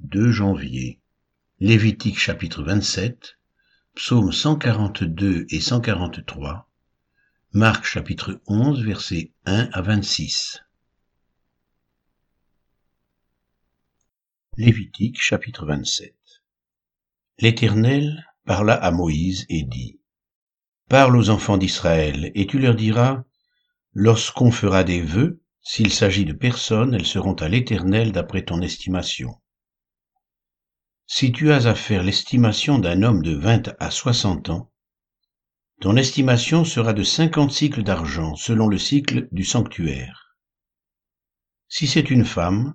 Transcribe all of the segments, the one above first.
2 janvier. Lévitique chapitre 27, psaume 142 et 143, Marc chapitre 11 versets 1 à 26. Lévitique chapitre 27. L'Éternel parla à Moïse et dit, Parle aux enfants d'Israël, et tu leur diras, Lorsqu'on fera des vœux, s'il s'agit de personnes, elles seront à l'Éternel d'après ton estimation. Si tu as à faire l'estimation d'un homme de vingt à soixante ans, ton estimation sera de cinquante cycles d'argent selon le cycle du sanctuaire. Si c'est une femme,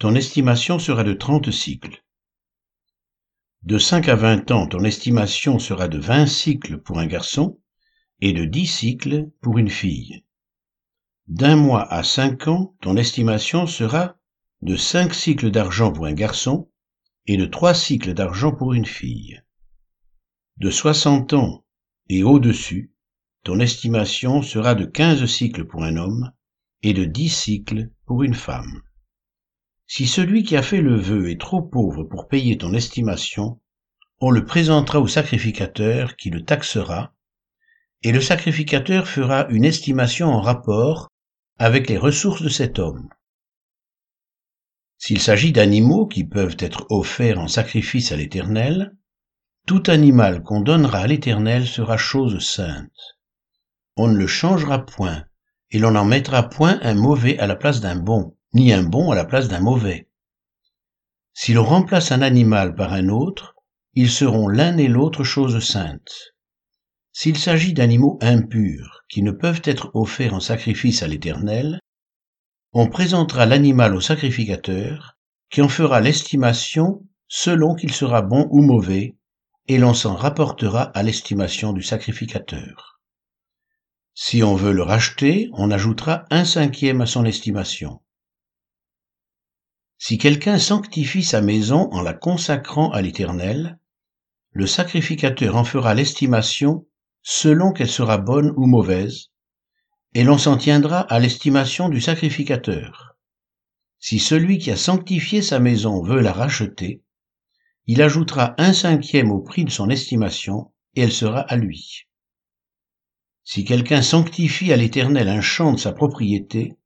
ton estimation sera de trente cycles. De cinq à vingt ans, ton estimation sera de vingt cycles pour un garçon et de dix cycles pour une fille. D'un mois à cinq ans, ton estimation sera de cinq cycles d'argent pour un garçon et de trois cycles d'argent pour une fille. De soixante ans et au-dessus, ton estimation sera de quinze cycles pour un homme et de dix cycles pour une femme. Si celui qui a fait le vœu est trop pauvre pour payer ton estimation, on le présentera au sacrificateur qui le taxera, et le sacrificateur fera une estimation en rapport avec les ressources de cet homme. S'il s'agit d'animaux qui peuvent être offerts en sacrifice à l'Éternel, tout animal qu'on donnera à l'Éternel sera chose sainte. On ne le changera point, et l'on n'en mettra point un mauvais à la place d'un bon, ni un bon à la place d'un mauvais. Si l'on remplace un animal par un autre, ils seront l'un et l'autre chose sainte. S'il s'agit d'animaux impurs qui ne peuvent être offerts en sacrifice à l'Éternel, on présentera l'animal au sacrificateur, qui en fera l'estimation selon qu'il sera bon ou mauvais, et l'on s'en rapportera à l'estimation du sacrificateur. Si on veut le racheter, on ajoutera un cinquième à son estimation. Si quelqu'un sanctifie sa maison en la consacrant à l'Éternel, le sacrificateur en fera l'estimation selon qu'elle sera bonne ou mauvaise, et l'on s'en tiendra à l'estimation du sacrificateur. Si celui qui a sanctifié sa maison veut la racheter, il ajoutera un cinquième au prix de son estimation, et elle sera à lui. Si quelqu'un sanctifie à l'Éternel un champ de sa propriété,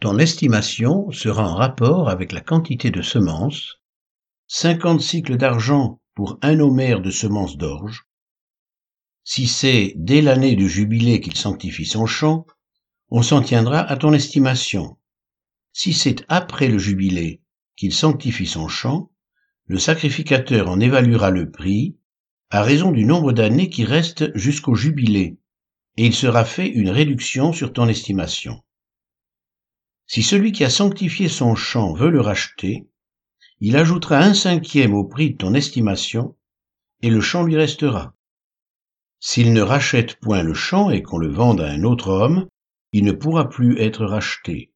ton estimation sera en rapport avec la quantité de semences, cinquante cycles d'argent pour un homère de semences d'orge, si c'est dès l'année du jubilé qu'il sanctifie son champ, on s'en tiendra à ton estimation. Si c'est après le jubilé qu'il sanctifie son champ, le sacrificateur en évaluera le prix à raison du nombre d'années qui restent jusqu'au jubilé, et il sera fait une réduction sur ton estimation. Si celui qui a sanctifié son champ veut le racheter, il ajoutera un cinquième au prix de ton estimation, et le champ lui restera. S'il ne rachète point le champ et qu'on le vende à un autre homme, il ne pourra plus être racheté.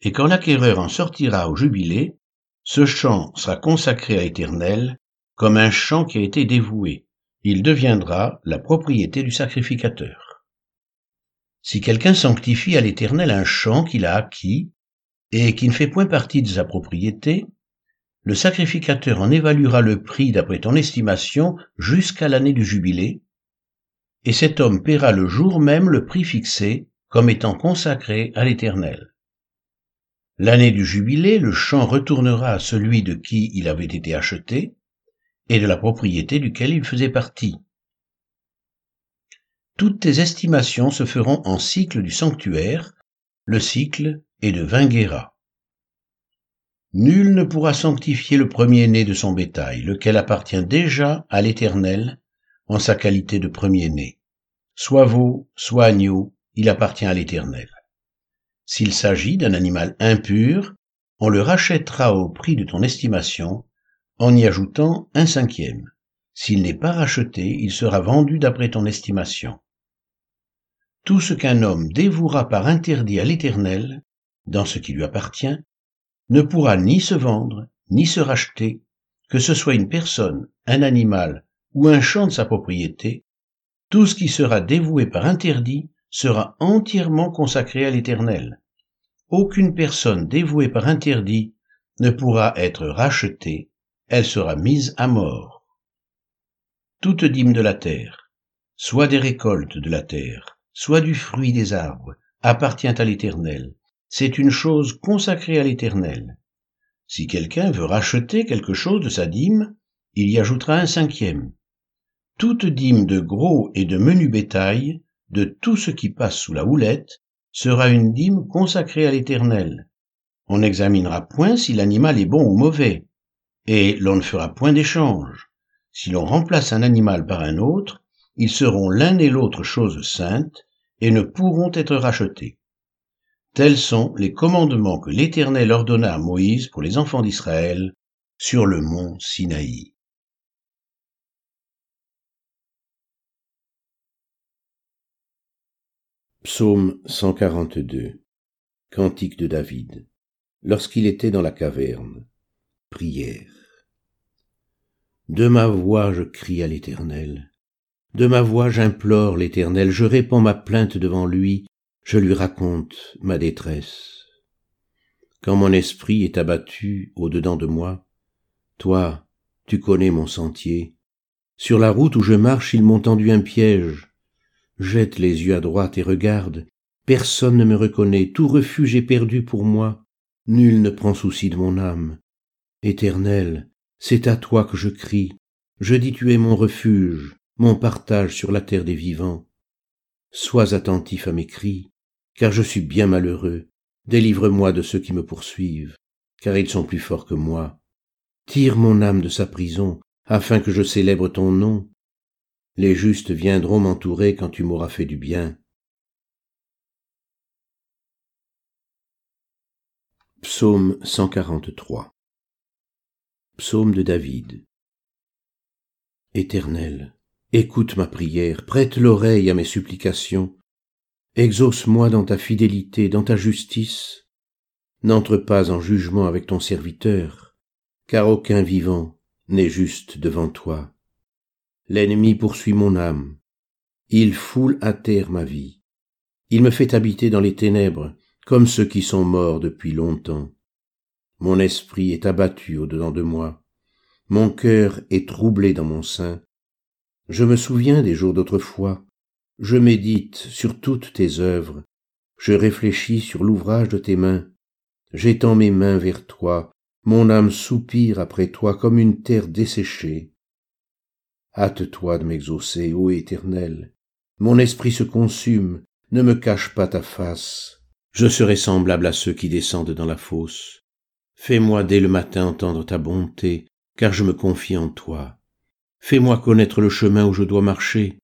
Et quand l'acquéreur en sortira au jubilé, ce champ sera consacré à l'Éternel comme un champ qui a été dévoué. Il deviendra la propriété du sacrificateur. Si quelqu'un sanctifie à l'Éternel un champ qu'il a acquis et qui ne fait point partie de sa propriété, le sacrificateur en évaluera le prix d'après ton estimation jusqu'à l'année du jubilé, et cet homme paiera le jour même le prix fixé comme étant consacré à l'Éternel. L'année du jubilé, le champ retournera à celui de qui il avait été acheté et de la propriété duquel il faisait partie. Toutes tes estimations se feront en cycle du sanctuaire, le cycle est de vingt guéras. Nul ne pourra sanctifier le premier-né de son bétail, lequel appartient déjà à l'Éternel, en sa qualité de premier-né. Soit veau, soit agneau, il appartient à l'Éternel. S'il s'agit d'un animal impur, on le rachètera au prix de ton estimation, en y ajoutant un cinquième. S'il n'est pas racheté, il sera vendu d'après ton estimation. Tout ce qu'un homme dévouera par interdit à l'Éternel, dans ce qui lui appartient, ne pourra ni se vendre, ni se racheter, que ce soit une personne, un animal ou un champ de sa propriété, tout ce qui sera dévoué par interdit sera entièrement consacré à l'Éternel. Aucune personne dévouée par interdit ne pourra être rachetée, elle sera mise à mort. Toute dîme de la terre, soit des récoltes de la terre, soit du fruit des arbres, appartient à l'Éternel. C'est une chose consacrée à l'Éternel. Si quelqu'un veut racheter quelque chose de sa dîme, il y ajoutera un cinquième. Toute dîme de gros et de menu bétail, de tout ce qui passe sous la houlette, sera une dîme consacrée à l'Éternel. On n'examinera point si l'animal est bon ou mauvais, et l'on ne fera point d'échange. Si l'on remplace un animal par un autre, ils seront l'un et l'autre choses saintes, et ne pourront être rachetés. Tels sont les commandements que l'Éternel ordonna à Moïse pour les enfants d'Israël sur le mont Sinaï. Psaume 142 Cantique de David. Lorsqu'il était dans la caverne. Prière. De ma voix je crie à l'Éternel. De ma voix j'implore l'Éternel, je répands ma plainte devant lui, je lui raconte ma détresse. Quand mon esprit est abattu au-dedans de moi, toi, tu connais mon sentier. Sur la route où je marche, ils m'ont tendu un piège. Jette les yeux à droite et regarde. Personne ne me reconnaît, tout refuge est perdu pour moi. Nul ne prend souci de mon âme. Éternel, c'est à toi que je crie. Je dis tu es mon refuge mon partage sur la terre des vivants. Sois attentif à mes cris, car je suis bien malheureux. Délivre-moi de ceux qui me poursuivent, car ils sont plus forts que moi. Tire mon âme de sa prison, afin que je célèbre ton nom. Les justes viendront m'entourer quand tu m'auras fait du bien. Psaume 143 Psaume de David Éternel, Écoute ma prière, prête l'oreille à mes supplications. Exauce-moi dans ta fidélité, dans ta justice. N'entre pas en jugement avec ton serviteur, car aucun vivant n'est juste devant toi. L'ennemi poursuit mon âme. Il foule à terre ma vie. Il me fait habiter dans les ténèbres, comme ceux qui sont morts depuis longtemps. Mon esprit est abattu au-dedans de moi. Mon cœur est troublé dans mon sein je me souviens des jours d'autrefois, je médite sur toutes tes œuvres, je réfléchis sur l'ouvrage de tes mains, j'étends mes mains vers toi, mon âme soupire après toi comme une terre desséchée. Hâte-toi de m'exaucer, ô Éternel, mon esprit se consume, ne me cache pas ta face. Je serai semblable à ceux qui descendent dans la fosse. Fais-moi dès le matin entendre ta bonté, car je me confie en toi. Fais-moi connaître le chemin où je dois marcher,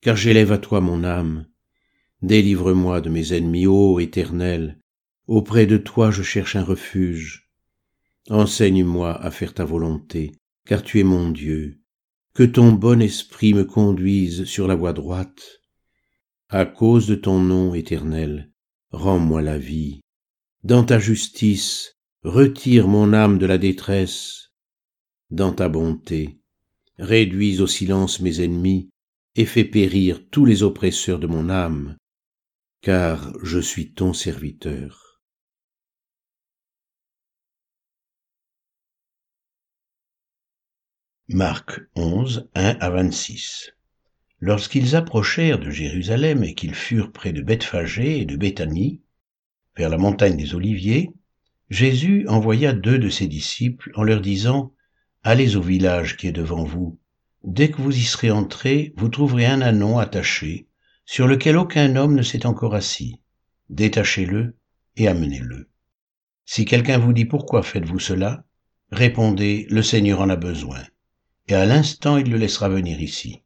car j'élève à toi mon âme. Délivre-moi de mes ennemis, ô Éternel. Auprès de toi je cherche un refuge. Enseigne-moi à faire ta volonté, car tu es mon Dieu. Que ton bon esprit me conduise sur la voie droite. À cause de ton nom éternel, rends-moi la vie. Dans ta justice, retire mon âme de la détresse. Dans ta bonté, réduis au silence mes ennemis, et fais périr tous les oppresseurs de mon âme, car je suis ton serviteur. Marc 11, 1 à 26 Lorsqu'ils approchèrent de Jérusalem et qu'ils furent près de Bethphagée et de Béthanie, vers la montagne des Oliviers, Jésus envoya deux de ses disciples en leur disant Allez au village qui est devant vous. Dès que vous y serez entrés, vous trouverez un anon attaché, sur lequel aucun homme ne s'est encore assis. Détachez-le et amenez-le. Si quelqu'un vous dit pourquoi faites-vous cela, répondez, le Seigneur en a besoin, et à l'instant il le laissera venir ici.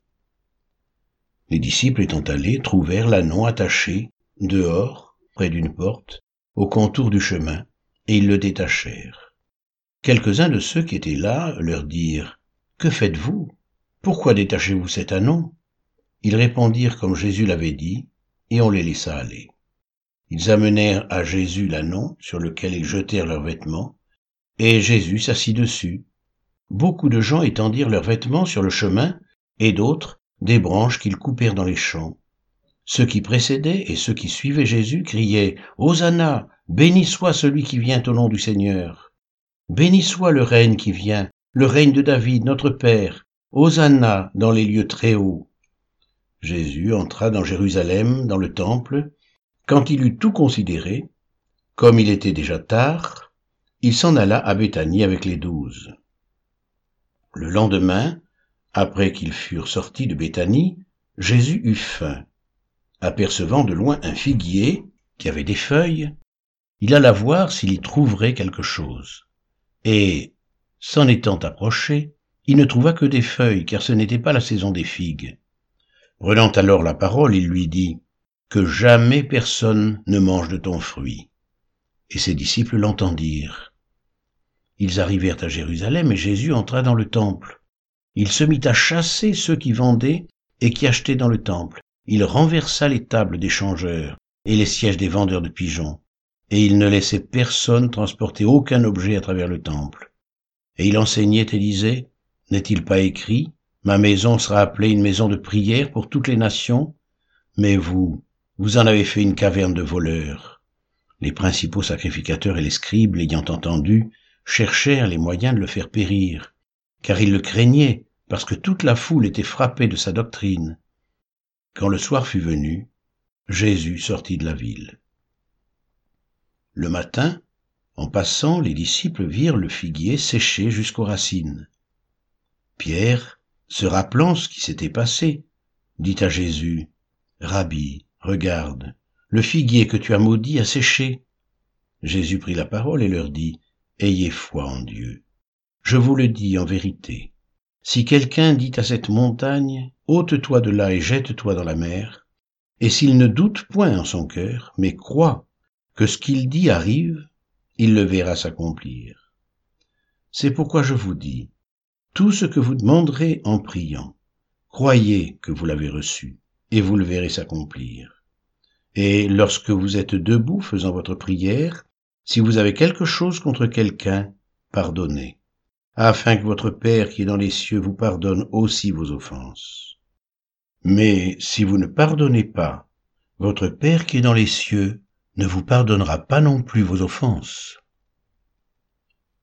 Les disciples étant allés trouvèrent l'anon attaché, dehors, près d'une porte, au contour du chemin, et ils le détachèrent. Quelques-uns de ceux qui étaient là leur dirent, Que faites-vous? Pourquoi détachez-vous cet anon Ils répondirent comme Jésus l'avait dit, et on les laissa aller. Ils amenèrent à Jésus l'anon sur lequel ils jetèrent leurs vêtements, et Jésus s'assit dessus. Beaucoup de gens étendirent leurs vêtements sur le chemin, et d'autres des branches qu'ils coupèrent dans les champs. Ceux qui précédaient et ceux qui suivaient Jésus criaient Hosanna, béni soit celui qui vient au nom du Seigneur. Béni soit le règne qui vient, le règne de David, notre Père. Hosanna dans les lieux très hauts. Jésus entra dans Jérusalem, dans le temple. Quand il eut tout considéré, comme il était déjà tard, il s'en alla à Béthanie avec les douze. Le lendemain, après qu'ils furent sortis de Béthanie, Jésus eut faim. Apercevant de loin un figuier qui avait des feuilles, il alla voir s'il y trouverait quelque chose. Et, s'en étant approché, il ne trouva que des feuilles, car ce n'était pas la saison des figues. Prenant alors la parole, il lui dit, Que jamais personne ne mange de ton fruit. Et ses disciples l'entendirent. Ils arrivèrent à Jérusalem et Jésus entra dans le temple. Il se mit à chasser ceux qui vendaient et qui achetaient dans le temple. Il renversa les tables des changeurs et les sièges des vendeurs de pigeons, et il ne laissait personne transporter aucun objet à travers le temple. Et il enseignait et disait, N'est-il pas écrit, Ma maison sera appelée une maison de prière pour toutes les nations, mais vous, vous en avez fait une caverne de voleurs. Les principaux sacrificateurs et les scribes, l'ayant entendu, cherchèrent les moyens de le faire périr, car ils le craignaient, parce que toute la foule était frappée de sa doctrine. Quand le soir fut venu, Jésus sortit de la ville. Le matin, en passant, les disciples virent le figuier séché jusqu'aux racines. Pierre, se rappelant ce qui s'était passé, dit à Jésus, Rabbi, regarde, le figuier que tu as maudit a séché. Jésus prit la parole et leur dit, Ayez foi en Dieu. Je vous le dis en vérité. Si quelqu'un dit à cette montagne, ôte-toi de là et jette-toi dans la mer, et s'il ne doute point en son cœur, mais croit que ce qu'il dit arrive, il le verra s'accomplir. C'est pourquoi je vous dis, tout ce que vous demanderez en priant, croyez que vous l'avez reçu, et vous le verrez s'accomplir. Et lorsque vous êtes debout faisant votre prière, si vous avez quelque chose contre quelqu'un, pardonnez, afin que votre Père qui est dans les cieux vous pardonne aussi vos offenses. Mais si vous ne pardonnez pas, votre Père qui est dans les cieux ne vous pardonnera pas non plus vos offenses.